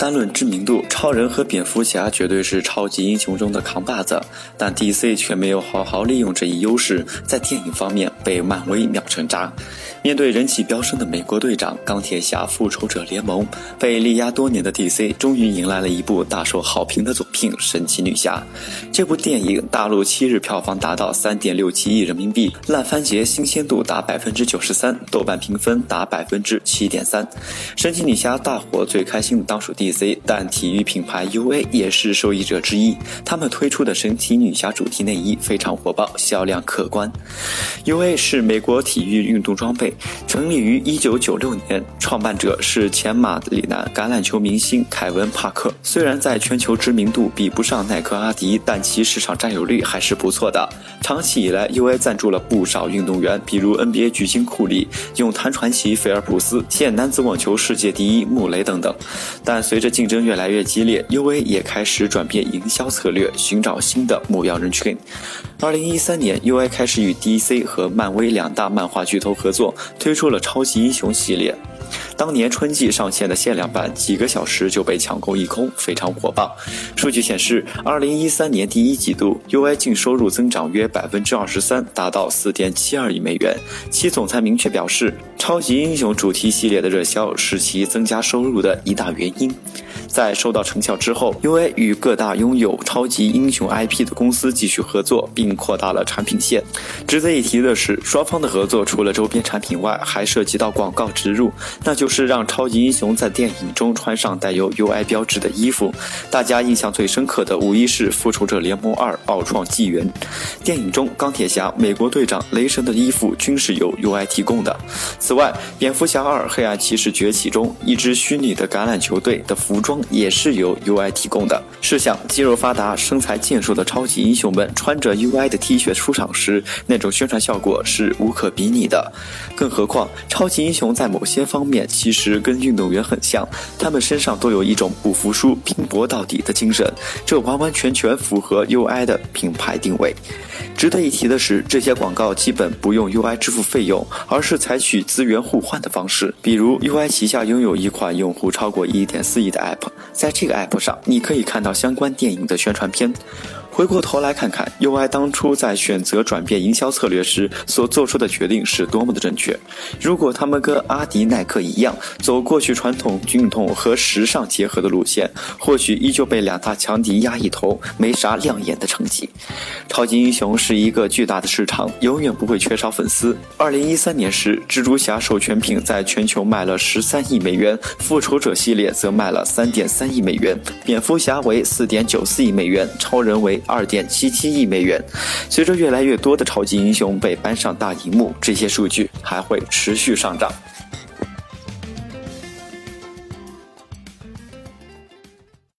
单论知名度，超人和蝙蝠侠绝对是超级英雄中的扛把子，但 DC 却没有好好利用这一优势，在电影方面被漫威秒成渣。面对人气飙升的美国队长、钢铁侠、复仇者联盟，被力压多年的 DC 终于迎来了一部大受好评的作品《神奇女侠》。这部电影大陆七日票房达到三点六七亿人民币，烂番茄新鲜度达百分之九十三，豆瓣评分达百分之七点三。神奇女侠大火最开心的当属 DC，但体育品牌 UA 也是受益者之一。他们推出的神奇女侠主题内衣非常火爆，销量可观。UA 是美国体育运动装备。成立于一九九六年，创办者是前马里兰橄榄球明星凯文·帕克。虽然在全球知名度比不上耐克、阿迪，但其市场占有率还是不错的。长期以来，UA 赞助了不少运动员，比如 NBA 巨星库里、泳坛传奇菲尔普斯、现男子网球世界第一穆雷等等。但随着竞争越来越激烈，UA 也开始转变营销策略，寻找新的目标人群。二零一三年，UA 开始与 DC 和漫威两大漫画巨头合作。推出了超级英雄系列，当年春季上线的限量版，几个小时就被抢购一空，非常火爆。数据显示，二零一三年第一季度，UI 净收入增长约百分之二十三，达到四点七二亿美元。其总裁明确表示，超级英雄主题系列的热销是其增加收入的一大原因。在收到成效之后，UA 与各大拥有超级英雄 IP 的公司继续合作，并扩大了产品线。值得一提的是，双方的合作除了周边产品外，还涉及到广告植入，那就是让超级英雄在电影中穿上带有 UI 标志的衣服。大家印象最深刻的无疑是《复仇者联盟二：奥创纪元》。电影中，钢铁侠、美国队长、雷神的衣服均是由 UI 提供的。此外，《蝙蝠侠二：黑暗骑士崛起》中一支虚拟的橄榄球队的服装。也是由 UI 提供的。试想，肌肉发达、身材健硕的超级英雄们穿着 UI 的 T 恤出场时，那种宣传效果是无可比拟的。更何况，超级英雄在某些方面其实跟运动员很像，他们身上都有一种不服输、拼搏到底的精神，这完完全全符合 UI 的品牌定位。值得一提的是，这些广告基本不用 UI 支付费用，而是采取资源互换的方式。比如，UI 旗下拥有一款用户超过1.4亿的 App，在这个 App 上，你可以看到相关电影的宣传片。回过头来看看，UI 当初在选择转变营销策略时所做出的决定是多么的正确。如果他们跟阿迪、耐克一样，走过去传统运动和时尚结合的路线，或许依旧被两大强敌压一头，没啥亮眼的成绩。超级英雄是一个巨大的市场，永远不会缺少粉丝。二零一三年时，蜘蛛侠授权品在全球卖了十三亿美元，复仇者系列则卖了三点三亿美元，蝙蝠侠为四点九四亿美元，超人为。二点七七亿美元。随着越来越多的超级英雄被搬上大荧幕，这些数据还会持续上涨。